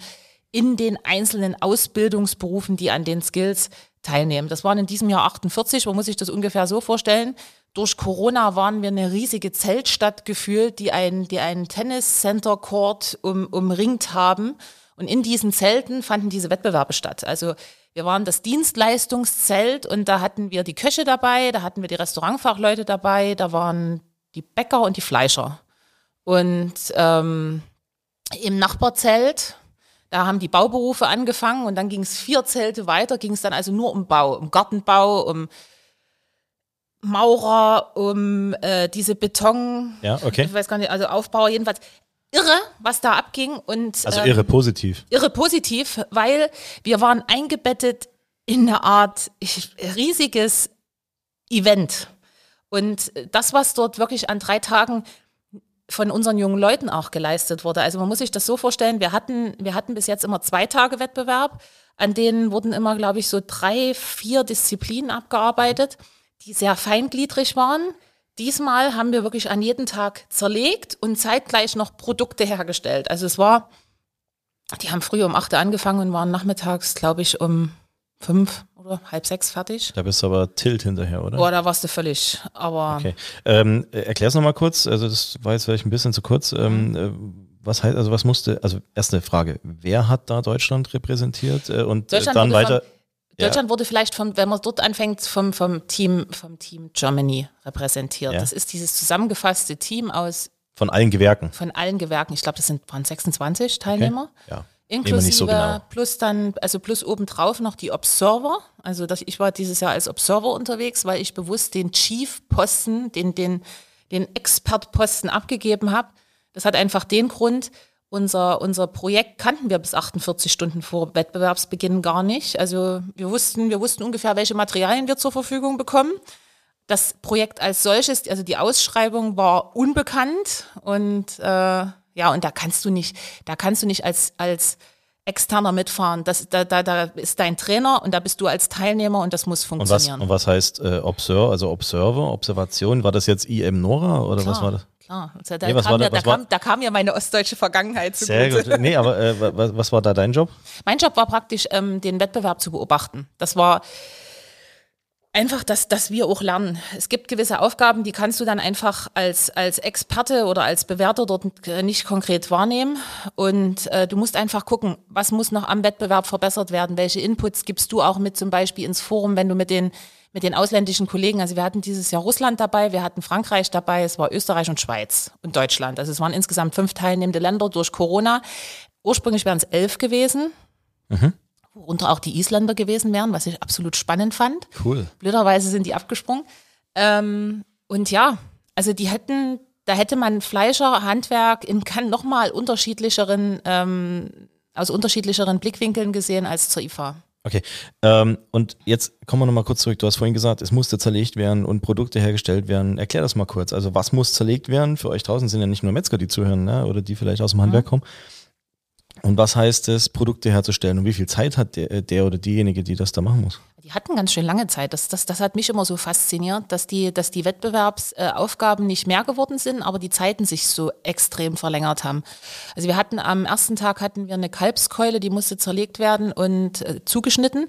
in den einzelnen Ausbildungsberufen, die an den Skills teilnehmen. Das waren in diesem Jahr 48, man muss sich das ungefähr so vorstellen. Durch Corona waren wir eine riesige Zeltstadt gefühlt, die einen, die einen Tennis-Center-Court um, umringt haben. Und in diesen Zelten fanden diese Wettbewerbe statt. Also wir waren das Dienstleistungszelt und da hatten wir die Köche dabei, da hatten wir die Restaurantfachleute dabei, da waren die Bäcker und die Fleischer. Und ähm, im Nachbarzelt, da haben die Bauberufe angefangen und dann ging es vier Zelte weiter, ging es dann also nur um Bau, um Gartenbau, um Maurer, um äh, diese Beton, Ja, okay. ich weiß gar nicht, also Aufbauer jedenfalls. Irre, was da abging und Also ähm, irre positiv. irre positiv, weil wir waren eingebettet in eine Art riesiges Event. Und das, was dort wirklich an drei Tagen von unseren jungen Leuten auch geleistet wurde. Also man muss sich das so vorstellen, wir hatten, wir hatten bis jetzt immer zwei Tage Wettbewerb, an denen wurden immer, glaube ich, so drei, vier Disziplinen abgearbeitet, die sehr feingliedrig waren. Diesmal haben wir wirklich an jeden Tag zerlegt und zeitgleich noch Produkte hergestellt. Also es war, die haben früh um 8 Uhr angefangen und waren nachmittags, glaube ich, um fünf oder halb sechs fertig. Da bist du aber Tilt hinterher, oder? Boah, da warst du völlig. Aber Okay. Ähm, erklär's nochmal kurz, also das war jetzt vielleicht ein bisschen zu kurz. Ähm, äh, was heißt, also was musste, also erste Frage, wer hat da Deutschland repräsentiert äh, und äh, Deutschland dann weiter? Deutschland wurde vielleicht vom, wenn man dort anfängt, vom, vom Team, vom Team Germany repräsentiert. Ja. Das ist dieses zusammengefasste Team aus Von allen Gewerken. von allen Gewerken. Ich glaube, das sind waren 26 Teilnehmer. Ja. Inklusive so genau. plus dann, also plus obendrauf noch die Observer. Also das, ich war dieses Jahr als Observer unterwegs, weil ich bewusst den Chief-Posten, den, den, den Expert-Posten abgegeben habe. Das hat einfach den Grund, unser, unser Projekt kannten wir bis 48 Stunden vor Wettbewerbsbeginn gar nicht. Also wir wussten, wir wussten ungefähr, welche Materialien wir zur Verfügung bekommen. Das Projekt als solches, also die Ausschreibung war unbekannt und äh, ja, und da kannst du nicht, da kannst du nicht als, als externer mitfahren. Das, da, da, da ist dein Trainer und da bist du als Teilnehmer und das muss Und was, funktionieren. und was heißt äh, Observer, also Observer, Observation? War das jetzt IM Nora oder was war das? Klar, also da, Nee, kam war ja, da, kam, da kam ja meine ostdeutsche Vergangenheit zu Sehr gut. Nee, aber äh, wa- was, was war da dein Job? Mein Job war praktisch, ähm, den Wettbewerb zu beobachten. Das war einfach, dass, dass wir auch lernen. Es gibt gewisse Aufgaben, die kannst du dann einfach als, als Experte oder als Bewerter dort äh, nicht konkret wahrnehmen. Und äh, du musst einfach gucken, was muss noch am Wettbewerb verbessert werden, welche Inputs gibst du auch mit zum Beispiel ins Forum, wenn du mit den mit den ausländischen Kollegen, also wir hatten dieses Jahr Russland dabei, wir hatten Frankreich dabei, es war Österreich und Schweiz und Deutschland. Also es waren insgesamt fünf teilnehmende Länder durch Corona. Ursprünglich wären es elf gewesen, worunter auch die Isländer gewesen wären, was ich absolut spannend fand. Cool. Blöderweise sind die abgesprungen. Ähm, und ja, also die hätten, da hätte man Fleischer, Handwerk in kann nochmal unterschiedlicheren, ähm, aus unterschiedlicheren Blickwinkeln gesehen als zur IFA. Okay. Ähm, und jetzt kommen wir nochmal kurz zurück. Du hast vorhin gesagt, es musste zerlegt werden und Produkte hergestellt werden. Erklär das mal kurz. Also was muss zerlegt werden? Für euch draußen sind ja nicht nur Metzger, die zuhören, ne? oder die vielleicht aus dem Handwerk kommen. Und was heißt es, Produkte herzustellen? Und wie viel Zeit hat der, der oder diejenige, die das da machen muss? Die hatten ganz schön lange Zeit. Das, das, das hat mich immer so fasziniert, dass die, dass die Wettbewerbsaufgaben nicht mehr geworden sind, aber die Zeiten sich so extrem verlängert haben. Also wir hatten am ersten Tag hatten wir eine Kalbskeule, die musste zerlegt werden und äh, zugeschnitten.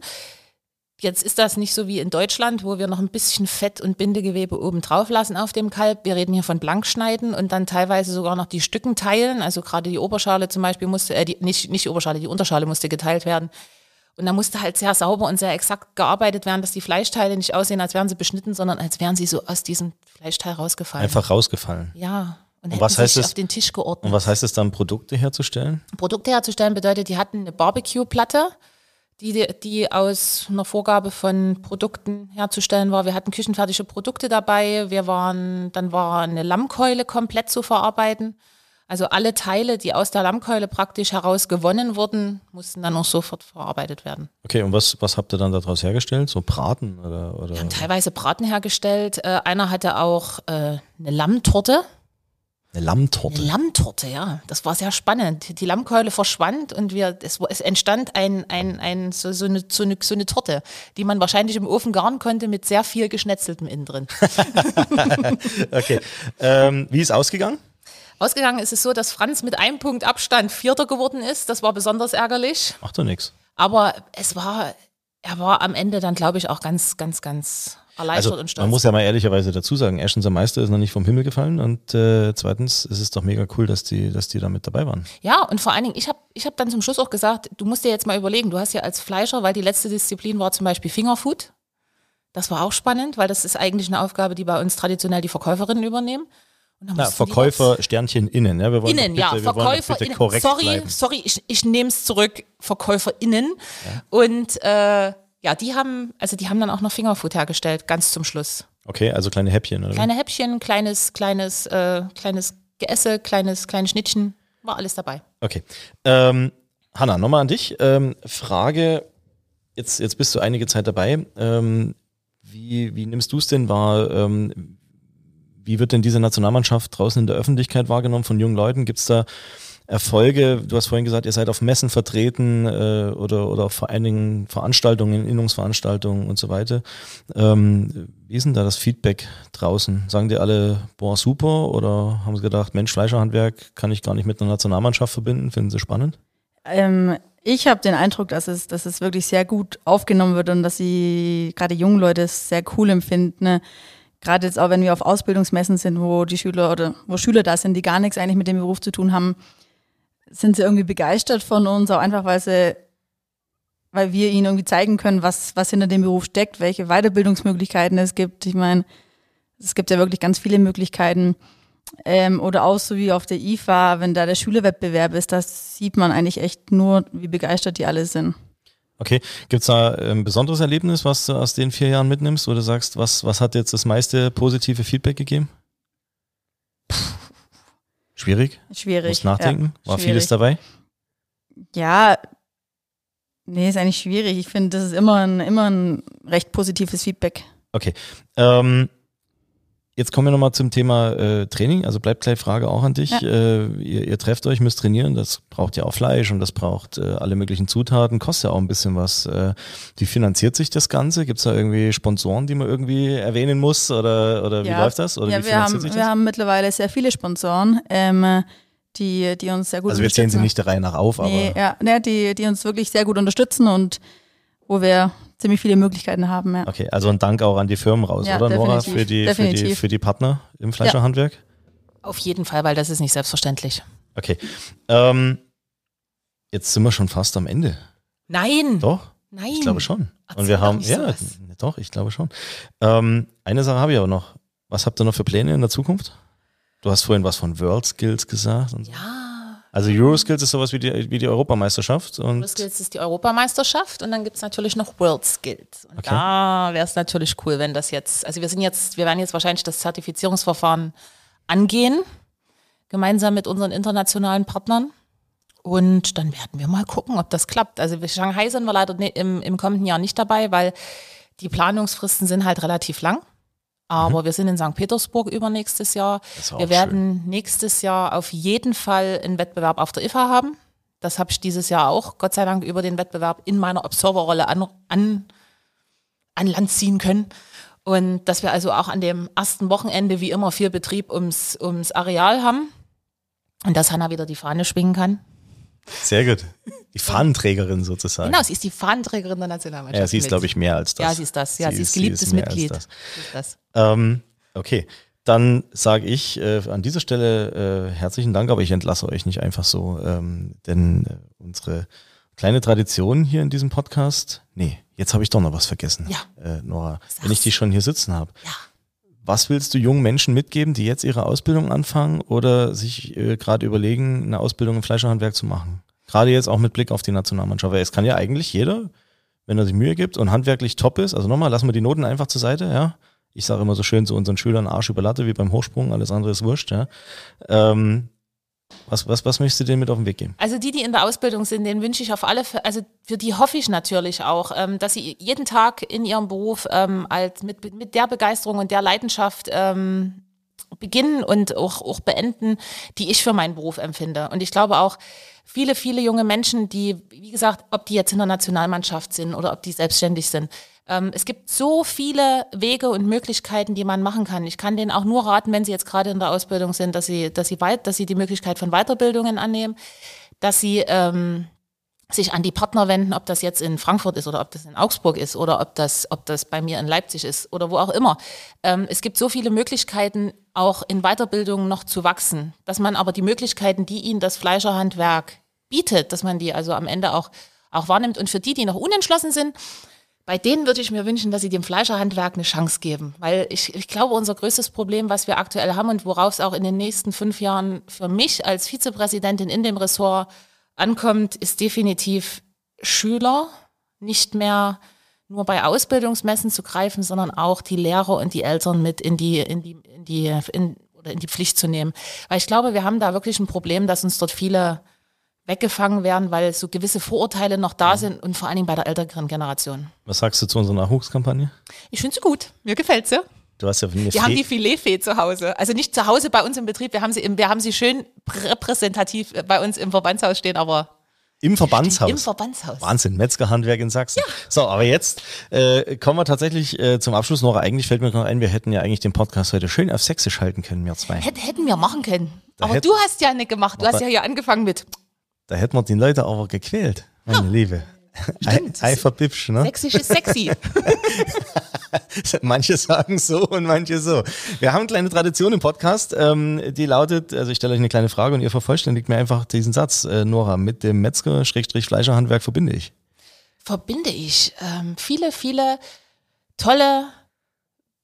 Jetzt ist das nicht so wie in Deutschland, wo wir noch ein bisschen Fett und Bindegewebe oben drauf lassen auf dem Kalb. Wir reden hier von Blankschneiden und dann teilweise sogar noch die Stücken teilen. Also gerade die Oberschale zum Beispiel musste, äh, die, nicht, nicht die Oberschale, die Unterschale musste geteilt werden. Und da musste halt sehr sauber und sehr exakt gearbeitet werden, dass die Fleischteile nicht aussehen, als wären sie beschnitten, sondern als wären sie so aus diesem Fleischteil rausgefallen. Einfach rausgefallen. Ja. Und, hätten was heißt sich es- auf den Tisch geordnet. Und was heißt es dann, Produkte herzustellen? Produkte herzustellen bedeutet, die hatten eine Barbecue-Platte, die, die aus einer Vorgabe von Produkten herzustellen war. Wir hatten küchenfertige Produkte dabei. Wir waren, dann war eine Lammkeule komplett zu verarbeiten. Also alle Teile, die aus der Lammkeule praktisch heraus gewonnen wurden, mussten dann auch sofort verarbeitet werden. Okay, und was, was habt ihr dann daraus hergestellt? So Braten oder? oder? Wir haben teilweise Braten hergestellt. Äh, einer hatte auch äh, eine Lammtorte. Eine Lammtorte. Eine Lammtorte, ja. Das war sehr spannend. Die Lammkeule verschwand und wir, es, es entstand ein, ein, ein, so, so, eine, so, eine, so eine Torte, die man wahrscheinlich im Ofen garen konnte mit sehr viel Geschnetzeltem innen drin. [laughs] Okay. Ähm, wie ist ausgegangen? Ausgegangen ist es so, dass Franz mit einem Punkt Abstand Vierter geworden ist. Das war besonders ärgerlich. Macht doch nichts. Aber es war, er war am Ende dann, glaube ich, auch ganz, ganz, ganz erleichtert Also und stolz. man muss ja mal ehrlicherweise dazu sagen, erstens der Meister ist noch nicht vom Himmel gefallen und äh, zweitens ist es doch mega cool, dass die, dass die da mit dabei waren. Ja, und vor allen Dingen, ich habe ich hab dann zum Schluss auch gesagt, du musst dir jetzt mal überlegen, du hast ja als Fleischer, weil die letzte Disziplin war zum Beispiel Fingerfood. Das war auch spannend, weil das ist eigentlich eine Aufgabe, die bei uns traditionell die Verkäuferinnen übernehmen. Na, Verkäufer Sternchen innen. Ja, wir wollen Innen, ja, bitte, doch Verkäufer innen. korrekt Sorry, bleiben. sorry, ich, ich nehme es zurück, VerkäuferInnen. Und äh, ja, die haben, also die haben dann auch noch Fingerfood hergestellt, ganz zum Schluss. Okay, also kleine Häppchen, oder? Kleine Häppchen, kleines, kleines, äh, kleines Geesse, kleines, kleine Schnittchen, war alles dabei. Okay. Ähm, Hanna, nochmal an dich. Ähm, Frage, jetzt, jetzt bist du einige Zeit dabei. Ähm, wie, wie nimmst du es denn wahr? Ähm, wie wird denn diese Nationalmannschaft draußen in der Öffentlichkeit wahrgenommen von jungen Leuten? Gibt es da Erfolge? Du hast vorhin gesagt, ihr seid auf Messen vertreten äh, oder, oder auf Dingen Veranstaltungen, Innungsveranstaltungen und so weiter. Ähm, wie ist denn da das Feedback draußen? Sagen die alle, boah, super? Oder haben sie gedacht, Mensch, Fleischerhandwerk kann ich gar nicht mit einer Nationalmannschaft verbinden? Finden sie spannend? Ähm, ich habe den Eindruck, dass es, dass es wirklich sehr gut aufgenommen wird und dass sie gerade jungen Leute es sehr cool empfinden. Ne? Gerade jetzt auch, wenn wir auf Ausbildungsmessen sind, wo die Schüler oder wo Schüler da sind, die gar nichts eigentlich mit dem Beruf zu tun haben, sind sie irgendwie begeistert von uns, auch einfach, weil sie, weil wir ihnen irgendwie zeigen können, was, was hinter dem Beruf steckt, welche Weiterbildungsmöglichkeiten es gibt. Ich meine, es gibt ja wirklich ganz viele Möglichkeiten. Ähm, oder auch so wie auf der IFA, wenn da der Schülerwettbewerb ist, das sieht man eigentlich echt nur, wie begeistert die alle sind. Okay, gibt's da ein besonderes Erlebnis, was du aus den vier Jahren mitnimmst, wo du sagst, was, was hat jetzt das meiste positive Feedback gegeben? [laughs] Schwierig? Schwierig. Musst nachdenken? Ja, War schwierig. vieles dabei? Ja, nee, ist eigentlich schwierig. Ich finde, das ist immer ein, immer ein recht positives Feedback. Okay. Ähm, jetzt kommen wir nochmal zum Thema äh, Training. Also bleibt gleich Frage auch an dich. Ja. Äh, ihr, ihr trefft euch, müsst trainieren. Das braucht ja auch Fleisch und das braucht äh, alle möglichen Zutaten. Kostet ja auch ein bisschen was. Äh, wie finanziert sich das Ganze? Gibt's da irgendwie Sponsoren, die man irgendwie erwähnen muss? Oder, oder wie ja. läuft das? Oder ja, wie wir haben, sich wir das? haben mittlerweile sehr viele Sponsoren, ähm, die, die uns sehr gut also wir zählen sie nicht der Reihe nach auf, aber Nee, ja, ne, die, die uns wirklich sehr gut unterstützen und wo wir ziemlich viele Möglichkeiten haben. Ja. Okay, also ein Dank auch an die Firmen raus, Ja, oder Nora, für die, für, die, für die Partner im Fleischerhandwerk? Auf jeden Fall, weil das ist nicht selbstverständlich. Okay. Ähm, jetzt sind wir schon fast am Ende. Nein, Doch? nein. Ich glaube schon. Erzähl Und wir doch haben, nicht ja, sowas. doch, ich glaube schon. Ähm, eine Sache habe ich aber noch. Was habt ihr noch für Pläne in der Zukunft? Du hast vorhin was von World Skills gesagt. Und so. Ja, Also Euroskills ist sowas wie die, wie die Europameisterschaft. Und World Skills ist die Europameisterschaft und dann gibt's natürlich noch World Skills. Und Okay. da wäre es natürlich cool, wenn das jetzt, also wir sind jetzt, wir werden jetzt wahrscheinlich das Zertifizierungsverfahren angehen, gemeinsam mit unseren internationalen Partnern. Und dann werden wir mal gucken, ob das klappt. Also Shanghai sind wir leider im, im kommenden Jahr nicht dabei, weil die Planungsfristen sind halt relativ lang. Aber wir sind in St. Petersburg übernächstes Jahr. Mhm. Wir werden nächstes Jahr auf jeden Fall einen Wettbewerb auf der IFA haben. Das habe ich dieses Jahr auch, Gott sei Dank, über den Wettbewerb in meiner Observerrolle an, an, an Land ziehen können. Und dass wir also auch an dem ersten Wochenende wie immer viel Betrieb ums, ums Areal haben. Und dass Hanna wieder die Fahne schwingen kann. Sehr gut. Die Fahnenträgerin sozusagen. Genau, sie ist die Fahnenträgerin der Nationalmannschaft. ja, sie ist, glaube ich, mehr als das. Ja, sie ist das. Ja, sie, ist geliebtes mehr als Mitglied. das. Sie ist das. Ähm, okay, dann sage ich äh, an dieser Stelle äh, herzlichen Dank, aber ich entlasse euch nicht einfach so, ähm, denn äh, unsere kleine Tradition hier in diesem Podcast, nee, jetzt habe ich doch noch was vergessen, Ja. äh, Nora, Sag's. wenn ich die schon hier sitzen habe. Ja. Was willst du jungen Menschen mitgeben, die jetzt ihre Ausbildung anfangen oder sich äh, gerade überlegen, eine Ausbildung im Fleischerhandwerk zu machen? Gerade jetzt auch mit Blick auf die Nationalmannschaft. Weil es kann ja eigentlich jeder, wenn er sich Mühe gibt und handwerklich top ist, also nochmal, lassen wir die Noten einfach zur Seite, ja. Ich sage immer so schön zu unseren Schülern, Arsch über Latte, wie beim Hochsprung, alles andere ist wurscht, ja. Ähm, was, was, was möchtest du denen mit auf den Weg geben? Also die, die in der Ausbildung sind, denen wünsche ich auf alle, Fälle- also für die hoffe ich natürlich auch, ähm, dass sie jeden Tag in ihrem Beruf ähm, als mit, mit der Begeisterung und der Leidenschaft ähm, beginnen und auch, auch beenden, die ich für meinen Beruf empfinde. Und ich glaube auch, viele, viele junge Menschen, die, wie gesagt, ob die jetzt in der Nationalmannschaft sind oder ob die selbstständig sind, ähm, es gibt so viele Wege und Möglichkeiten, die man machen kann. Ich kann denen auch nur raten, wenn sie jetzt gerade in der Ausbildung sind, dass sie, dass sie weit, dass sie die Möglichkeit von Weiterbildungen annehmen, dass sie ähm, sich an die Partner wenden, ob das jetzt in Frankfurt ist oder ob das in Augsburg ist oder ob das, ob das bei mir in Leipzig ist oder wo auch immer. Ähm, es gibt so viele Möglichkeiten, auch in Weiterbildung noch zu wachsen, dass man aber die Möglichkeiten, die Ihnen das Fleischerhandwerk bietet, dass man die also am Ende auch, auch wahrnimmt. Und für die, die noch unentschlossen sind, bei denen würde ich mir wünschen, dass sie dem Fleischerhandwerk eine Chance geben. Weil ich, ich glaube, unser größtes Problem, was wir aktuell haben und worauf es auch in den nächsten fünf Jahren für mich als Vizepräsidentin in dem Ressort ankommt, ist definitiv Schüler nicht mehr nur bei Ausbildungsmessen zu greifen, sondern auch die Lehrer und die Eltern mit in die, in die, in die, in, oder in die Pflicht zu nehmen. Weil ich glaube, wir haben da wirklich ein Problem, dass uns dort viele weggefangen werden, weil so gewisse Vorurteile noch da sind und vor allen Dingen bei der älteren Generation. Was sagst du zu unserer Nachwuchskampagne? Ich finde sie gut. Mir gefällt sie. Du hast ja eine Wir haben die Filetfee zu Hause. Also nicht zu Hause bei uns im Betrieb, wir haben sie, im, wir haben sie schön repräsentativ bei uns im Verbandshaus stehen, aber Im Verbandshaus. im Verbandshaus. Wahnsinn, Metzgerhandwerk in Sachsen. So, aber jetzt äh, kommen wir tatsächlich äh, zum Abschluss. Nora, eigentlich fällt mir noch ein, wir hätten ja eigentlich den Podcast heute schön auf Sächsisch halten können, wir zwei. Hätt, hätten wir machen können. Da aber hätt- du hast ja nicht gemacht. Du hast ja hier angefangen mit Da hätten wir die Leute aber gequält, meine Liebe. Stimmt. Ei- ne? Sächsisch ist sexy. [laughs] Manche sagen so und manche so. Wir haben eine kleine Tradition im Podcast, ähm, die lautet, also ich stelle euch eine kleine Frage und ihr vervollständigt mir einfach diesen Satz, äh, Nora, mit dem Metzger-Fleischerhandwerk verbinde ich. verbinde ich ähm, viele, viele tolle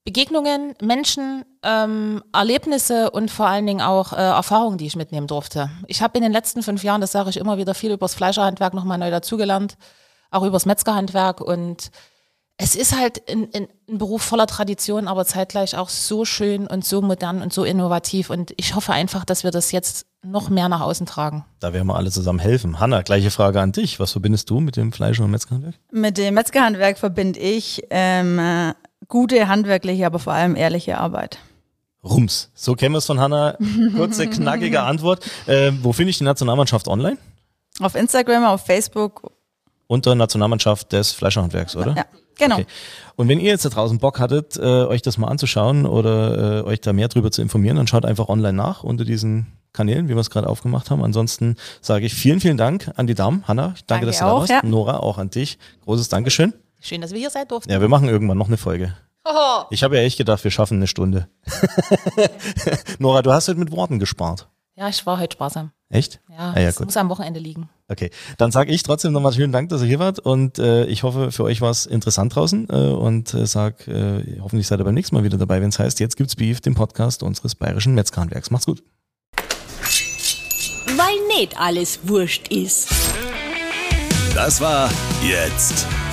Begegnungen, Menschen, ähm, Erlebnisse und vor allen Dingen auch äh, Erfahrungen, die ich mitnehmen durfte. Ich habe in den letzten fünf Jahren, das sage ich immer wieder, viel übers Fleischerhandwerk nochmal neu dazugelernt, auch übers Metzgerhandwerk und es ist halt ein, ein, ein Beruf voller Tradition, aber zeitgleich auch so schön und so modern und so innovativ und ich hoffe einfach, dass wir das jetzt noch mehr nach außen tragen. Da werden wir alle zusammen helfen. Hanna, gleiche Frage an dich. Was verbindest du mit dem Fleischer- und Metzgerhandwerk? Mit dem Metzgerhandwerk verbinde ich ähm, äh, gute handwerkliche, aber vor allem ehrliche Arbeit. Rums. So kennen wir es von Hanna. Kurze, [laughs] knackige Antwort. Äh, wo finde ich die Nationalmannschaft online? Auf Instagram, auf Facebook. Unter Nationalmannschaft des Fleischerhandwerks, oder? Ja, genau. Okay. Und wenn ihr jetzt da draußen Bock hattet, äh, euch das mal anzuschauen oder äh, euch da mehr drüber zu informieren, dann schaut einfach online nach unter diesen Kanälen, wie wir es gerade aufgemacht haben. Ansonsten sage ich vielen, vielen Dank an die Damen. Hanna, danke, Danke dass du auch, da warst. ja. Nora, auch an dich. Großes Dankeschön. Schön, dass wir hier sein durften. Ja, wir machen irgendwann noch eine Folge. Oh. Ich habe ja echt gedacht, wir schaffen eine Stunde. [laughs] Nora, du hast heute mit Worten gespart. Ja, ich war heute sparsam. Echt? Ja, Ah, ja das gut. muss am Wochenende liegen. Okay, dann sage ich trotzdem nochmal schönen Dank, dass ihr hier wart und äh, ich hoffe, für euch war es interessant draußen äh, und äh, sag, äh, hoffentlich seid ihr beim nächsten Mal wieder dabei, wenn es heißt, jetzt gibt's Beef, den Podcast unseres bayerischen Metzgerhandwerks. Macht's gut. Weil nicht alles wurscht ist. Das war Jetzt